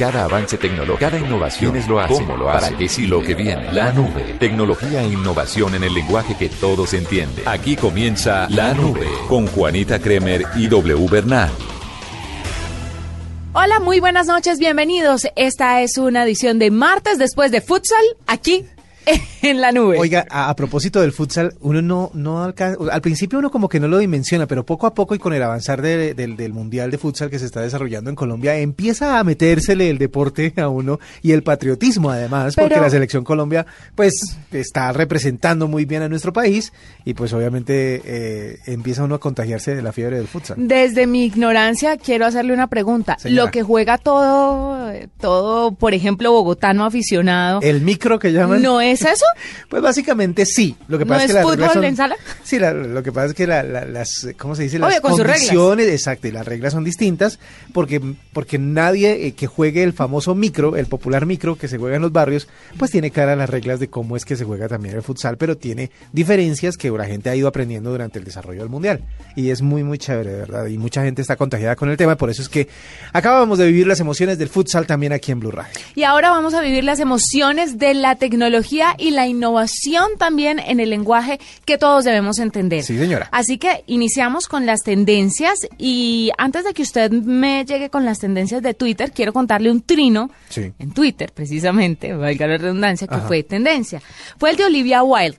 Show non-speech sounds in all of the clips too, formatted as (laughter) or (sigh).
Cada avance tecnológico, cada innovación es lo hace, cómo lo hace, para qué sí lo que viene. La nube, tecnología e innovación en el lenguaje que todos entienden. Aquí comienza La Nube con Juanita Kremer y W Bernal. Hola, muy buenas noches, bienvenidos. Esta es una edición de martes después de futsal aquí (laughs) en la nube. Oiga, a, a propósito del futsal, uno no, no alcanza, al principio uno como que no lo dimensiona, pero poco a poco y con el avanzar de- del- del mundial de futsal que se está desarrollando en Colombia, empieza a metérsele el deporte a uno y el patriotismo además, porque la selección Colombia pues está representando muy bien a nuestro país y pues obviamente eh, empieza uno a contagiarse de la fiebre del futsal. Desde mi ignorancia quiero hacerle una pregunta. Señora. Lo que juega todo, todo, por ejemplo, bogotano aficionado, El micro que llaman. ¿no es eso? (laughs) Pues básicamente sí. Lo que ¿No pasa es que las fútbol son, en sala? Sí, la- lo que pasa es que la- la- las, ¿cómo se dice? Las Obvio, con condiciones, exacto, y las reglas son distintas porque, porque nadie eh, que juegue el famoso micro, el popular micro que se juega en los barrios, pues tiene cara a las reglas de cómo es que se juega también el futsal, pero tiene diferencias que la gente ha ido aprendiendo durante el desarrollo del mundial. Y es muy, muy chévere, de verdad. Y mucha gente está contagiada con el tema, por eso es que acabamos de vivir las emociones del futsal también aquí en Blue Radio. Y ahora vamos a vivir las emociones de la tecnología y la innovación también en el lenguaje que todos debemos entender. Sí, señora. Así que iniciamos con las tendencias y antes de que usted me llegue con las tendencias de Twitter, quiero contarle un trino Sí. en Twitter, precisamente, valga la redundancia, que Ajá. fue tendencia. Fue el de Olivia Wilde.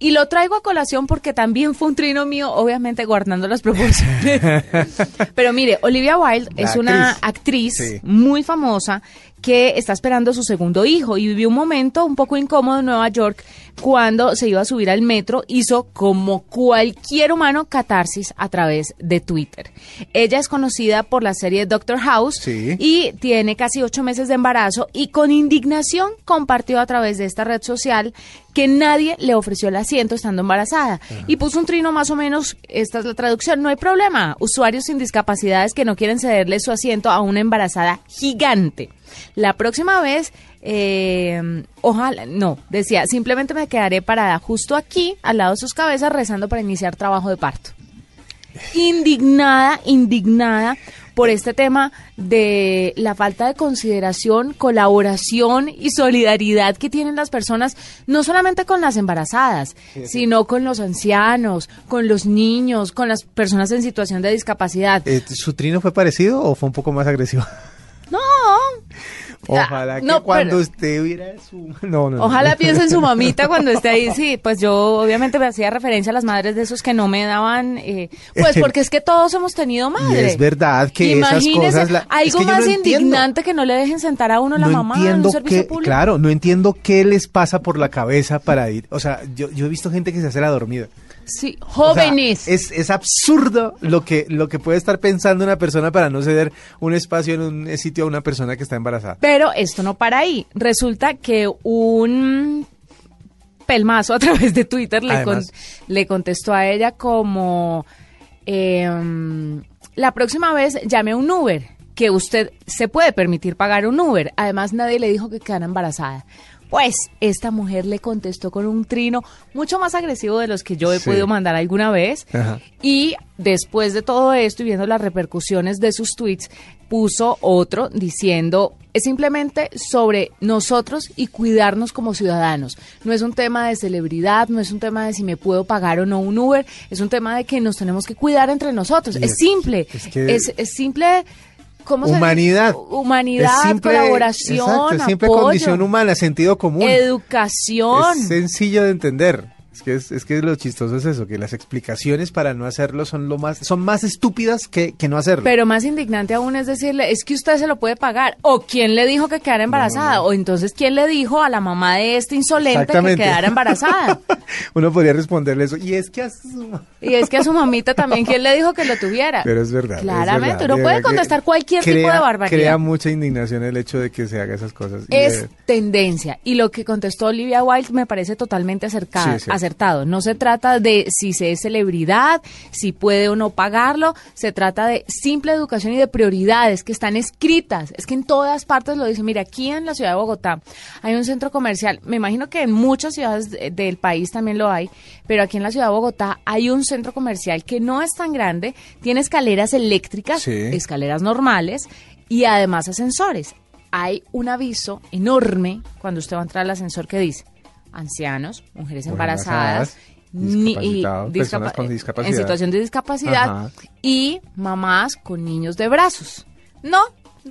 Y lo traigo a colación porque también fue un trino mío, obviamente guardando las proporciones. (laughs) Pero mire, Olivia Wilde La es una actriz. actriz Sí. muy famosa que está esperando su segundo hijo y vivió un momento un poco incómodo en Nueva York cuando se iba a subir al metro, hizo como cualquier humano catarsis a través de Twitter. Ella es conocida por la serie Doctor House Sí. y tiene casi ocho meses de embarazo y con indignación compartió a través de esta red social que nadie le ofreció el asiento estando embarazada. Y puso un trino más o menos, esta es la traducción, no hay problema, usuarios sin discapacidades que no quieren cederle su asiento a una embarazada gigante. La próxima vez, eh, ojalá, no, decía, simplemente me quedaré parada justo aquí, al lado de sus cabezas, rezando para iniciar trabajo de parto indignada, indignada por este tema de la falta de consideración, colaboración y solidaridad que tienen las personas, no solamente con las embarazadas, sino con los ancianos, con los niños, con las personas en situación de discapacidad. Eh, ¿Su trino fue parecido o fue un poco más agresivo? No, Ojalá que No, cuando pero- usted viera su... No, no, no. Ojalá piense en su mamita (laughs) cuando esté ahí. Sí, pues yo obviamente me hacía referencia a las madres de esos que no me daban, eh, pues (laughs) porque es que todos hemos tenido madre. es verdad que esas Imagínese, cosas la- es algo que más indignante que no le dejen sentar a uno la mamá en un servicio qué, público. claro, no entiendo qué les pasa por la cabeza para ir. O sea, yo, yo he visto gente que se hace la dormida. Sí, O sea, jóvenes. es, es absurdo lo que, lo que puede estar pensando una persona para no ceder un espacio en un sitio a una persona que está embarazada. Pero esto no para ahí. Resulta que un pelmazo a través de Twitter le, con- le contestó a ella como em, la próxima vez llame a un Uber, que usted se puede permitir pagar un Uber. Además nadie le dijo que quedara embarazada. Pues esta mujer le contestó con un trino mucho más agresivo de los que yo he Sí. podido mandar alguna vez. Ajá. Y después de todo esto y viendo las repercusiones de sus tweets, puso otro diciendo es simplemente sobre nosotros y cuidarnos como ciudadanos. No es un tema de celebridad, no es un tema de si me puedo pagar o no un Uber, es un tema de que nos tenemos que cuidar entre nosotros. Es, es- simple, es que- es, es simple. ¿Cómo se dice? Humanidad. Humanidad, simple- colaboración, exacto, es simple apoyo, condición humana, sentido común. educación. Es sencillo de entender. Es que, es, es que lo chistoso es eso, que las explicaciones para no hacerlo son lo más, son más estúpidas que, que no hacerlo. Pero más indignante aún es decirle, es que usted se lo puede pagar. O quién le dijo que quedara embarazada. O entonces quién le dijo a la mamá de este insolente que quedara embarazada. (laughs) Uno podría responderle eso. Y es que a su- Y es que a su mamita también, ¿quién le dijo que lo tuviera? Pero es verdad. es Claramente, verdad. uno De puede contestar cualquier tipo de barbaridad. Crea mucha indignación el hecho de que se haga esas cosas. Y es de- tendencia. Y lo que contestó Olivia Wilde me parece totalmente acercado, Sí, sí. Acertado. No se trata de si se es celebridad, si puede o no pagarlo. Se trata de simple educación y de prioridades que están escritas. Es que en todas partes lo dice. Mira, aquí en la ciudad de Bogotá hay un centro comercial. Me imagino que en muchas ciudades de- del país también lo hay. Pero aquí en la ciudad de Bogotá hay un centro comercial que no es tan grande. Tiene escaleras eléctricas, Sí. escaleras normales y además ascensores hay un aviso enorme cuando usted va a entrar al ascensor que dice ancianos, mujeres embarazadas, ni- y personas con discapa- discapacidad. en situación de discapacidad Ajá. y mamás con niños de brazos. No,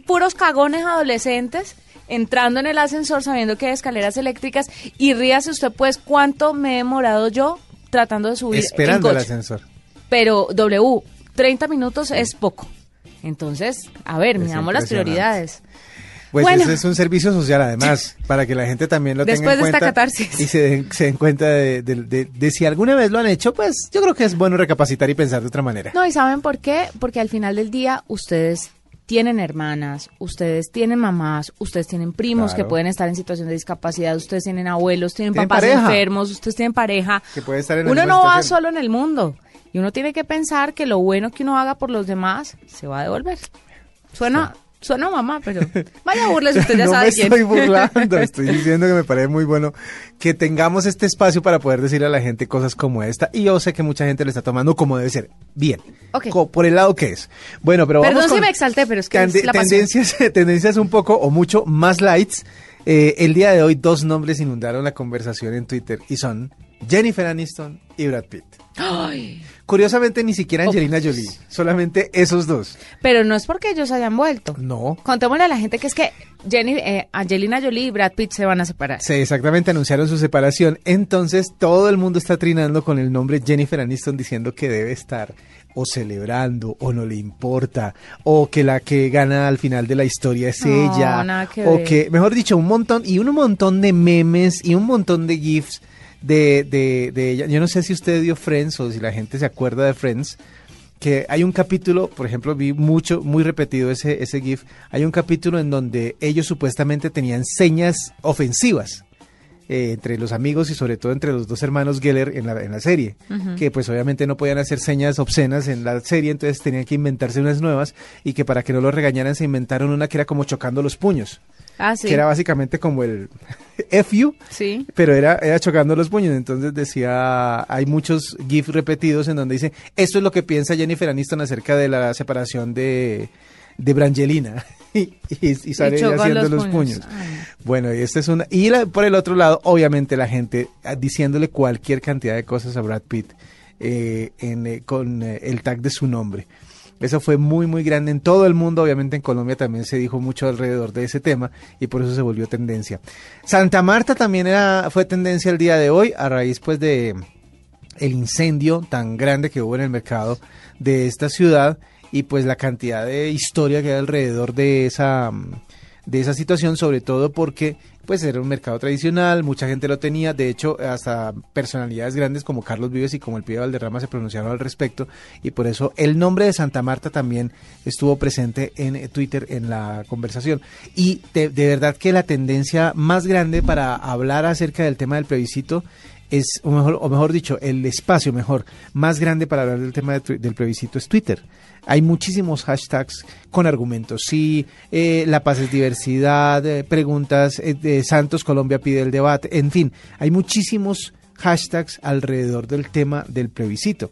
puros cagones adolescentes entrando en el ascensor sabiendo que hay escaleras eléctricas y ríase usted pues cuánto me he demorado yo tratando de subir Esperando en el ascensor. Pero W, 30 minutos es poco. Entonces, a ver, Es miramos las prioridades. Pues Bueno. ese es un servicio social además, (laughs) para que la gente también lo tenga Después en de esta cuenta catarsis. y se den, se den cuenta de, de- de- de si alguna vez lo han hecho, pues yo creo que es bueno recapacitar y pensar de otra manera. No, ¿y saben por qué? Porque al final del día ustedes tienen hermanas, ustedes tienen mamás, ustedes tienen primos Claro. que pueden estar en situación de discapacidad, ustedes tienen abuelos, tienen, Tienen papás pareja. enfermos, ustedes tienen pareja. Que puede estar en uno no va situación. solo en el mundo y uno tiene que pensar que lo bueno que uno haga por los demás se va a devolver. Suena, suena a mamá, pero (laughs) vaya burles, usted ya no sabe me quién. estoy burlando, (laughs) estoy diciendo que me parece muy bueno que tengamos este espacio para poder decirle a la gente cosas como esta. Y yo sé que mucha gente lo está tomando como debe ser. Bien. Ok. Co- por el lado que es. Bueno, pero Perdón vamos si me exalté, pero es que tende- es la pasión. tendencias, (laughs) tendencias un poco o mucho más lights. Eh, el día de hoy dos nombres inundaron la conversación en Twitter y son Jennifer Aniston y Brad Pitt. Ay, Curiosamente ni siquiera Angelina Opuestos. Jolie, solamente esos dos. pero no es porque ellos hayan vuelto. No, Contémosle a la gente que es que Jenny, eh, Angelina Jolie y Brad Pitt se van a separar. Sí, exactamente, anunciaron su separación. Entonces todo el mundo está trinando con el nombre Jennifer Aniston diciendo que debe estar o celebrando o no le importa o que la que gana al final de la historia es No, ella que o ver. que, mejor dicho, un montón y un montón de memes y un montón de gifs de, de, de ella. Yo no sé si usted vio Friends o si la gente se acuerda de Friends que hay un capítulo, por ejemplo, vi mucho, muy repetido ese, ese GIF, hay un capítulo en donde ellos supuestamente tenían señas ofensivas eh, entre los amigos y sobre todo entre los dos hermanos Geller en la, en la serie, que pues obviamente no podían hacer señas obscenas en la serie, entonces tenían que inventarse unas nuevas y que para que no los regañaran se inventaron una que era como chocando los puños, Ah, sí. que era básicamente como el (laughs) FU, Sí. pero era, era chocando los puños. Entonces decía, hay muchos GIFs repetidos en donde dice, esto es lo que piensa Jennifer Aniston acerca de la separación de, de Brangelina. (laughs) y, y- sale haciendo los los, puños. puños. Ay. Bueno, y esta es una. Y la- por el otro lado, obviamente la gente ah, diciéndole cualquier cantidad de cosas a Brad Pitt eh, en, eh, con eh, el tag de su nombre. Eso fue muy, muy grande en todo el mundo. Obviamente en Colombia también se dijo mucho alrededor de ese tema y por eso se volvió tendencia. Santa Marta también era, fue tendencia el día de hoy a raíz pues de el incendio tan grande que hubo en el mercado de esta ciudad y pues la cantidad de historia que hay alrededor de esa de esa situación, sobre todo porque pues era un mercado tradicional, mucha gente lo tenía, de hecho hasta personalidades grandes como Carlos Vives y como el Pío Valderrama se pronunciaron al respecto y por eso el nombre de Santa Marta también estuvo presente en eh, Twitter en la conversación. Y de, de verdad que la tendencia más grande para hablar acerca del tema del plebiscito es, o mejor, o mejor dicho, el espacio mejor, más grande para hablar del tema del plebiscito es Twitter. Hay muchísimos hashtags con argumentos. Sí, eh, la paz es diversidad, eh, preguntas, eh, de Santos Colombia pide el debate, en fin, hay muchísimos hashtags alrededor del tema del plebiscito.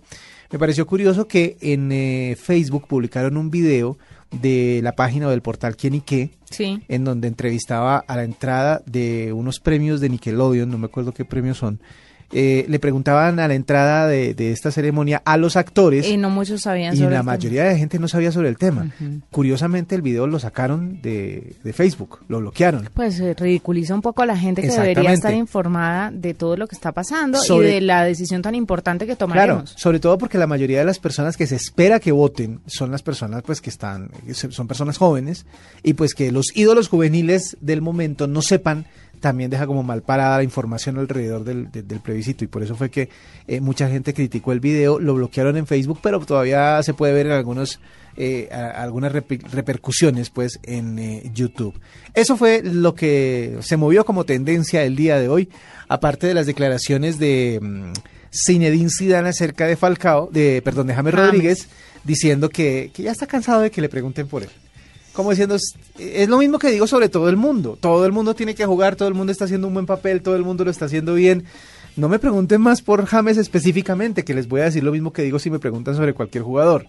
Me pareció curioso que en Facebook publicaron un video de la página o del portal Quién y qué, Sí. en donde entrevistaba a la entrada de unos premios de Nickelodeon, no me acuerdo qué premios son, eh, le preguntaban a la entrada de, de esta ceremonia a los actores Y no muchos sabían y sobre la el tema. mayoría de gente no sabía sobre el tema. Curiosamente el video lo sacaron de, de Facebook, lo bloquearon. Pues eh, ridiculiza un poco a la gente que debería estar informada de todo lo que está pasando Sobre- y de la decisión tan importante que Claro, tomaremos. sobre todo porque la mayoría de las personas que se espera que voten son las personas pues que están, son personas jóvenes y pues que los ídolos juveniles del momento no sepan también deja como mal parada la información alrededor del, de- del plebiscito y por eso fue que eh, mucha gente criticó el video, lo bloquearon en Facebook, pero todavía se puede ver en algunos eh, a- algunas repercusiones pues en eh, YouTube. Eso fue lo que se movió como tendencia el día de hoy, aparte de las declaraciones de mm, Zinedine Zidane acerca de Falcao, de perdón, de James James. Rodríguez, diciendo que, que ya está cansado de que le pregunten por él. Como diciendo, es, lo mismo que digo sobre todo el mundo. Todo el mundo tiene que jugar, todo el mundo está haciendo un buen papel, todo el mundo lo está haciendo bien. No me pregunten más por James específicamente, que les voy a decir lo mismo que digo si me preguntan sobre cualquier jugador.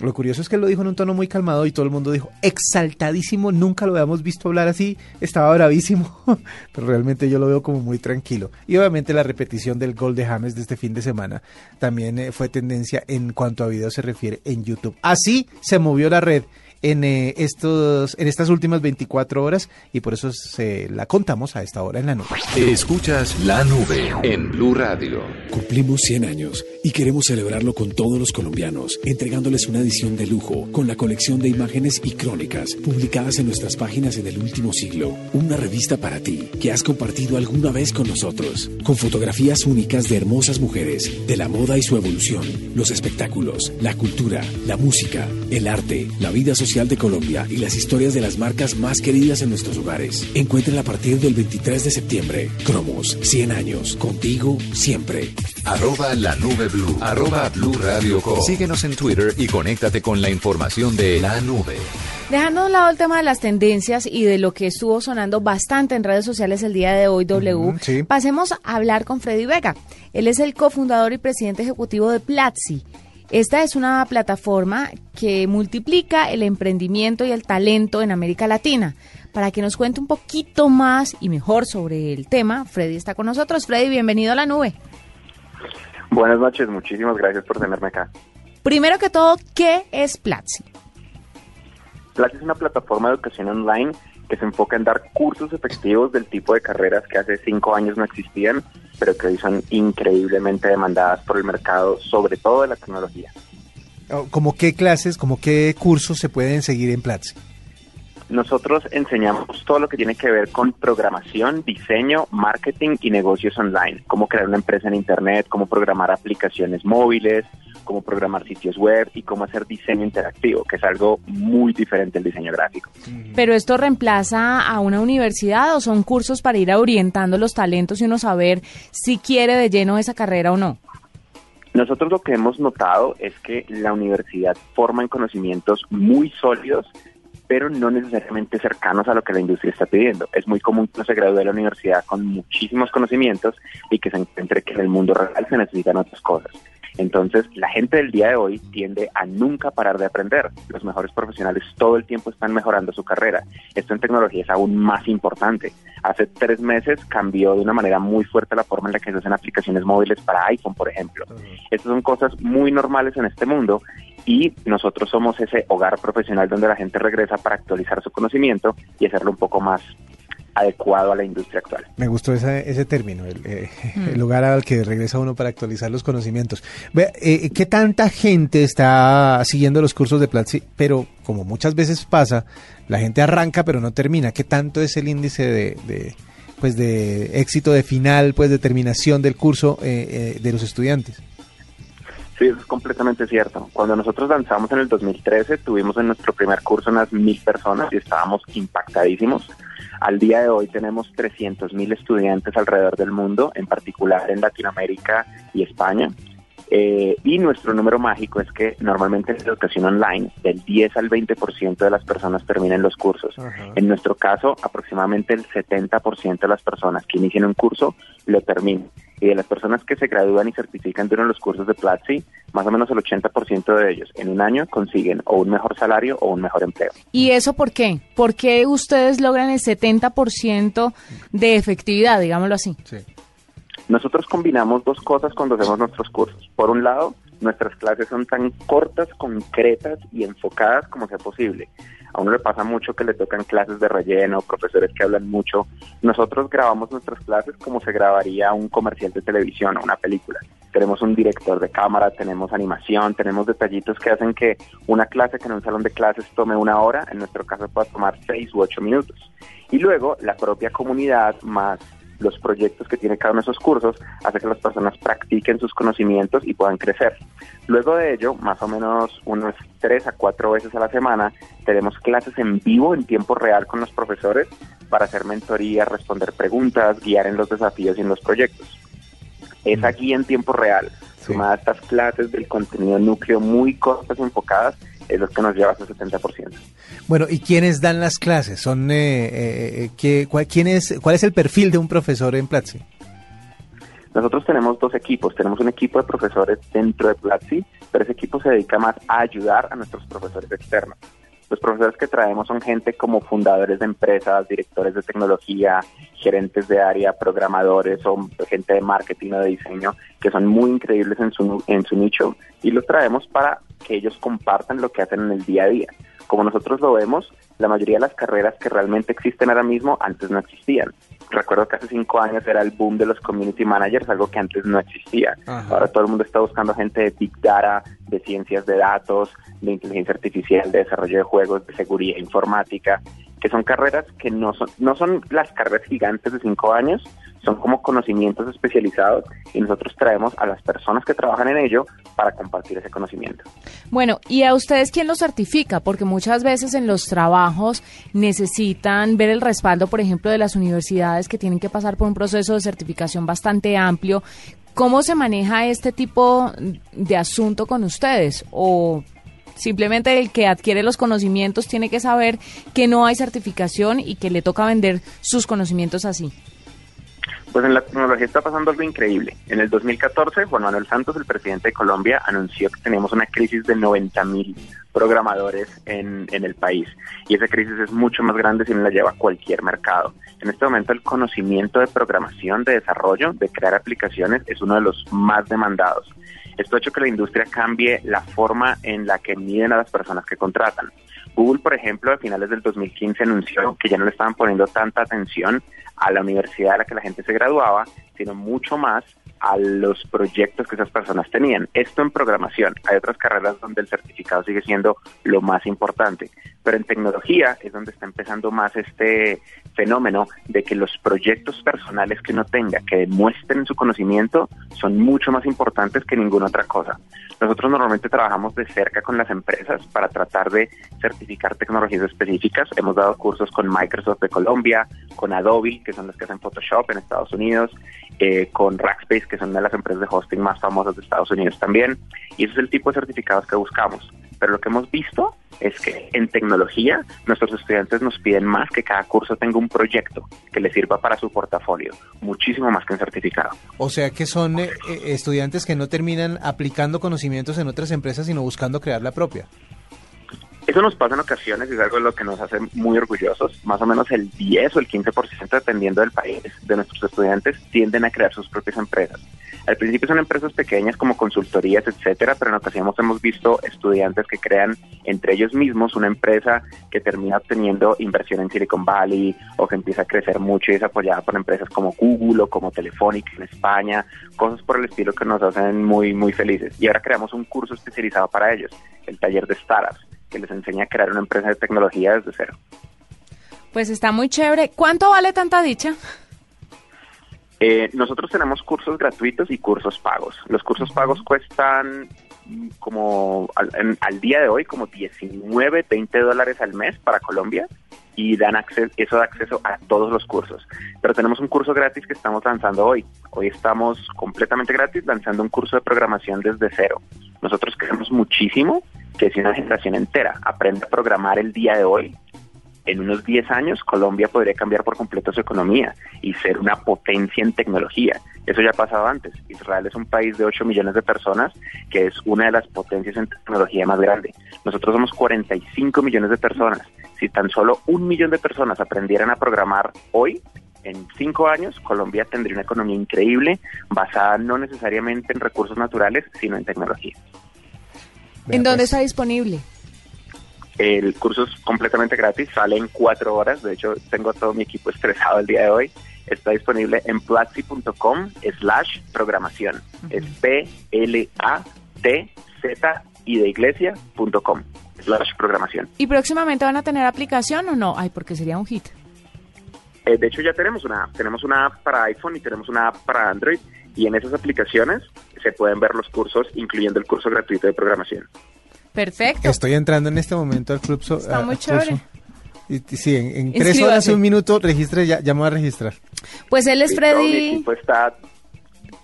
Lo curioso es que lo dijo en un tono muy calmado y todo el mundo dijo exaltadísimo, nunca lo habíamos visto hablar así, estaba bravísimo, (laughs) pero realmente yo lo veo como muy tranquilo. Y obviamente la repetición del gol de James de este fin de semana también eh, fue tendencia en cuanto a video se refiere en YouTube. Así se movió la red en eh, estos en estas últimas 24 horas y por eso se la contamos a esta hora en la nube. Escuchas la nube en Blue Radio. Cumplimos 100 años y queremos celebrarlo con todos los colombianos, entregándoles una edición de lujo con la colección de imágenes y crónicas publicadas en nuestras páginas en el último siglo. Una revista para ti que has compartido alguna vez con nosotros, con fotografías únicas de hermosas mujeres, de la moda y su evolución, los espectáculos, la cultura, la música, el arte, la vida social de Colombia y las historias de las marcas más queridas en nuestros hogares. Encuéntrala a partir del 23 de septiembre. Cromos, 100 años, contigo siempre. Arroba la nube blue. Arroba blue radio com. Síguenos en Twitter y conéctate con la información de la nube. Dejando a un lado el tema de las tendencias y de lo que estuvo sonando bastante en redes sociales el día de hoy, W, sí. pasemos a hablar con Freddy Vega. Él es el cofundador y presidente ejecutivo de Platzi. Esta es una plataforma que multiplica el emprendimiento y el talento en América Latina. Para que nos cuente un poquito más y mejor sobre el tema, Freddy está con nosotros. Freddy, bienvenido a la nube. Buenas noches, muchísimas gracias por tenerme acá. Primero que todo, ¿qué es Platzi? Platzi es una plataforma de educación online que se enfoca en dar cursos efectivos del tipo de carreras que hace cinco años no existían, pero que hoy son increíblemente demandadas por el mercado, sobre todo de la tecnología. Oh, ¿Como qué clases, como qué cursos se pueden seguir en Platzi? Nosotros enseñamos todo lo que tiene que ver con programación, diseño, marketing y negocios online, cómo crear una empresa en Internet, cómo programar aplicaciones móviles, cómo programar sitios web y cómo hacer diseño interactivo, que es algo muy diferente al diseño gráfico. ¿Pero esto reemplaza a una universidad o son cursos para ir orientando los talentos y uno saber si quiere de lleno esa carrera o no? Nosotros lo que hemos notado es que la universidad forma en conocimientos muy sólidos, pero no necesariamente cercanos a lo que la industria está pidiendo. Es muy común que uno se gradúe de la universidad con muchísimos conocimientos y que se encuentre que en el mundo real se necesitan otras cosas. Entonces, la gente del día de hoy tiende a nunca parar de aprender. Los mejores profesionales todo el tiempo están mejorando su carrera. Esto en tecnología es aún más importante. Hace tres meses cambió de una manera muy fuerte la forma en la que se hacen aplicaciones móviles para iPhone, por ejemplo. Estas son cosas muy normales en este mundo y nosotros somos ese hogar profesional donde la gente regresa para actualizar su conocimiento y hacerlo un poco más adecuado a la industria actual. Me gustó ese, ese término, el, eh, el lugar al que regresa uno para actualizar los conocimientos. Ve, eh, ¿Qué tanta gente está siguiendo los cursos de Platzi? Pero como muchas veces pasa, la gente arranca pero no termina. ¿Qué tanto es el índice de, de, pues de éxito de final, pues de terminación del curso eh, eh, de los estudiantes? Sí, eso es completamente cierto. Cuando nosotros lanzamos en el 2013, tuvimos en nuestro primer curso unas mil personas y estábamos impactadísimos. Al día de hoy tenemos 300 mil estudiantes alrededor del mundo, en particular en Latinoamérica y España. Eh, y nuestro número mágico es que normalmente en la educación online, del 10 al 20% de las personas terminan los cursos. Ajá. En nuestro caso, aproximadamente el 70% de las personas que inician un curso lo terminan. Y de las personas que se gradúan y certifican de uno de los cursos de Platzi, más o menos el 80% de ellos en un año consiguen o un mejor salario o un mejor empleo. ¿Y eso por qué? ¿Por qué ustedes logran el 70% de efectividad, digámoslo así? Sí. Nosotros combinamos dos cosas cuando hacemos nuestros cursos. Por un lado, nuestras clases son tan cortas, concretas y enfocadas como sea posible. A uno le pasa mucho que le tocan clases de relleno, profesores que hablan mucho. Nosotros grabamos nuestras clases como se grabaría un comercial de televisión o una película. Tenemos un director de cámara, tenemos animación, tenemos detallitos que hacen que una clase que en un salón de clases tome una hora, en nuestro caso pueda tomar seis u ocho minutos. Y luego la propia comunidad más los proyectos que tiene cada uno de esos cursos hace que las personas practiquen sus conocimientos y puedan crecer. Luego de ello, más o menos unas tres a cuatro veces a la semana, tenemos clases en vivo en tiempo real con los profesores para hacer mentoría, responder preguntas, guiar en los desafíos y en los proyectos. Esa guía en tiempo real, sumada a estas clases del contenido núcleo muy cortas y enfocadas, es lo que nos lleva a ese 70%. Bueno, ¿y quiénes dan las clases? Son eh, eh, ¿qué, cuál, quién es, ¿Cuál es el perfil de un profesor en Platzi? Nosotros tenemos dos equipos. Tenemos un equipo de profesores dentro de Platzi, pero ese equipo se dedica más a ayudar a nuestros profesores externos. Los profesores que traemos son gente como fundadores de empresas, directores de tecnología, gerentes de área, programadores o gente de marketing o de diseño que son muy increíbles en su, en su nicho y los traemos para que ellos compartan lo que hacen en el día a día. Como nosotros lo vemos, la mayoría de las carreras que realmente existen ahora mismo antes no existían. Recuerdo que hace cinco años era el boom de los community managers, algo que antes no existía. Ahora todo el mundo está buscando gente de big data, de ciencias de datos, de inteligencia artificial, de desarrollo de juegos, de seguridad informática, que son carreras que no son, no son las carreras gigantes de cinco años, son como conocimientos especializados y nosotros traemos a las personas que trabajan en ello para compartir ese conocimiento. Bueno, ¿y a ustedes quién los certifica? Porque muchas veces en los trabajos necesitan ver el respaldo, por ejemplo, de las universidades que tienen que pasar por un proceso de certificación bastante amplio. ¿Cómo se maneja este tipo de asunto con ustedes? ¿O Simplemente el que adquiere los conocimientos tiene que saber que no hay certificación y que le toca vender sus conocimientos así. Pues en la tecnología está pasando algo increíble. En el 2014, Juan Manuel Santos, el presidente de Colombia, anunció que teníamos una crisis de 90 mil programadores en, en el país. Y esa crisis es mucho más grande si no la lleva cualquier mercado. En este momento el conocimiento de programación, de desarrollo, de crear aplicaciones es uno de los más demandados. Esto ha hecho que la industria cambie la forma en la que miden a las personas que contratan. Google, por ejemplo, a finales del 2015 anunció que ya no le estaban poniendo tanta atención a la universidad a la que la gente se graduaba, sino mucho más a los proyectos que esas personas tenían. Esto en programación. Hay otras carreras donde el certificado sigue siendo lo más importante, pero en tecnología es donde está empezando más este fenómeno de que los proyectos personales que uno tenga, que demuestren su conocimiento, son mucho más importantes que ninguna otra cosa. Nosotros normalmente trabajamos de cerca con las empresas para tratar de certificar tecnologías específicas. Hemos dado cursos con Microsoft de Colombia, con Adobe, que son los que hacen Photoshop en Estados Unidos, eh, con Rackspace, que son una de las empresas de hosting más famosas de Estados Unidos también. Y ese es el tipo de certificados que buscamos pero lo que hemos visto es que en tecnología nuestros estudiantes nos piden más que cada curso tenga un proyecto que les sirva para su portafolio, muchísimo más que un certificado. O sea que son eh, eh, estudiantes que no terminan aplicando conocimientos en otras empresas, sino buscando crear la propia. Eso nos pasa en ocasiones y es algo lo que nos hace muy orgullosos. Más o menos el 10 o el 15%, dependiendo del país, de nuestros estudiantes tienden a crear sus propias empresas. Al principio son empresas pequeñas como consultorías, etcétera, pero en ocasiones hemos visto estudiantes que crean entre ellos mismos una empresa que termina obteniendo inversión en Silicon Valley o que empieza a crecer mucho y es apoyada por empresas como Google o como Telefónica en España, cosas por el estilo que nos hacen muy, muy felices. Y ahora creamos un curso especializado para ellos, el taller de startups que les enseña a crear una empresa de tecnología desde cero. Pues está muy chévere. ¿Cuánto vale tanta dicha? Eh, nosotros tenemos cursos gratuitos y cursos pagos. Los cursos pagos cuestan como al, día de hoy como 19, 20 dólares al mes para Colombia y dan acceso, eso da acceso a todos los cursos. Pero tenemos un curso gratis que estamos lanzando hoy. Hoy estamos completamente gratis lanzando un curso de programación desde cero. Nosotros queremos muchísimo que si una generación entera aprende a programar el día de hoy, en unos 10 años Colombia podría cambiar por completo su economía y ser una potencia en tecnología. Eso ya ha pasado antes. Israel es un país de 8 millones de personas que es una de las potencias en tecnología más grande. Nosotros somos 45 millones de personas. Si tan solo un millón de personas aprendieran a programar hoy, en cinco años Colombia tendría una economía increíble basada no necesariamente en recursos naturales, sino en tecnología. Vea, ¿En dónde pues. está disponible? El curso es completamente gratis, sale en cuatro horas. De hecho, tengo todo mi equipo estresado el día de hoy. Está disponible en platzi.com slash programación. Es P-L-A-T-Z y de iglesia.com slash programación. ¿Y próximamente van a tener aplicación o no? Ay, porque sería un hit. Eh, de hecho, ya tenemos una app. Tenemos una app para iPhone y tenemos una app para Android. Y en esas aplicaciones se pueden ver los cursos, incluyendo el curso gratuito de programación. Perfecto. Estoy entrando en este momento al club. so- Está muy chévere. sí, en, en tres horas y un minuto, registre, ya, ya me voy a registrar. Pues él es mi Freddy. equipo está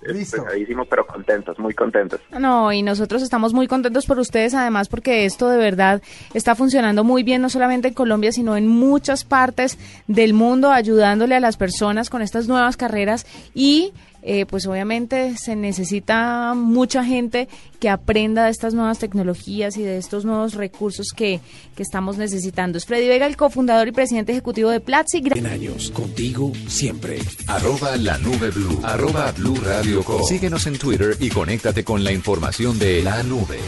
Listo. estresadísimo, pero contentos, muy contentos. No, y nosotros estamos muy contentos por ustedes, además, porque esto de verdad está funcionando muy bien, no solamente en Colombia, sino en muchas partes del mundo, ayudándole a las personas con estas nuevas carreras y eh, pues obviamente se necesita mucha gente que aprenda de estas nuevas tecnologías y de estos nuevos recursos que, que estamos necesitando. Es Freddy Vega, el cofundador y presidente ejecutivo de Platzi. En años, contigo siempre. Arroba la nube blue. Arroba blue radio com. Síguenos en Twitter y conéctate con la información de la nube.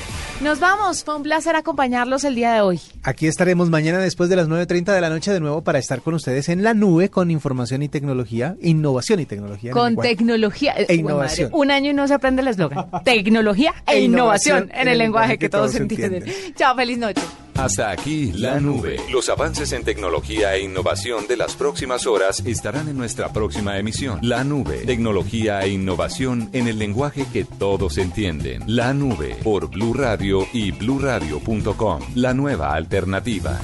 Nos vamos, fue un placer acompañarlos el día de hoy. Aquí estaremos mañana después de las 9.30 de la noche de nuevo para estar con ustedes en la nube con información y tecnología, innovación y tecnología. Con lenguaje. Tecnología. eh, E madre, innovación. un año y no se aprende el eslogan. (laughs) Tecnología e, E innovación, innovación en el lenguaje que todos entienden. entienden. Chao, feliz noche. Hasta aquí la nube. Los avances en tecnología e innovación de las próximas horas estarán en nuestra próxima emisión. La nube. Tecnología e innovación en el lenguaje que todos entienden. La nube por Blue Radio y bluradio.com. La nueva alternativa.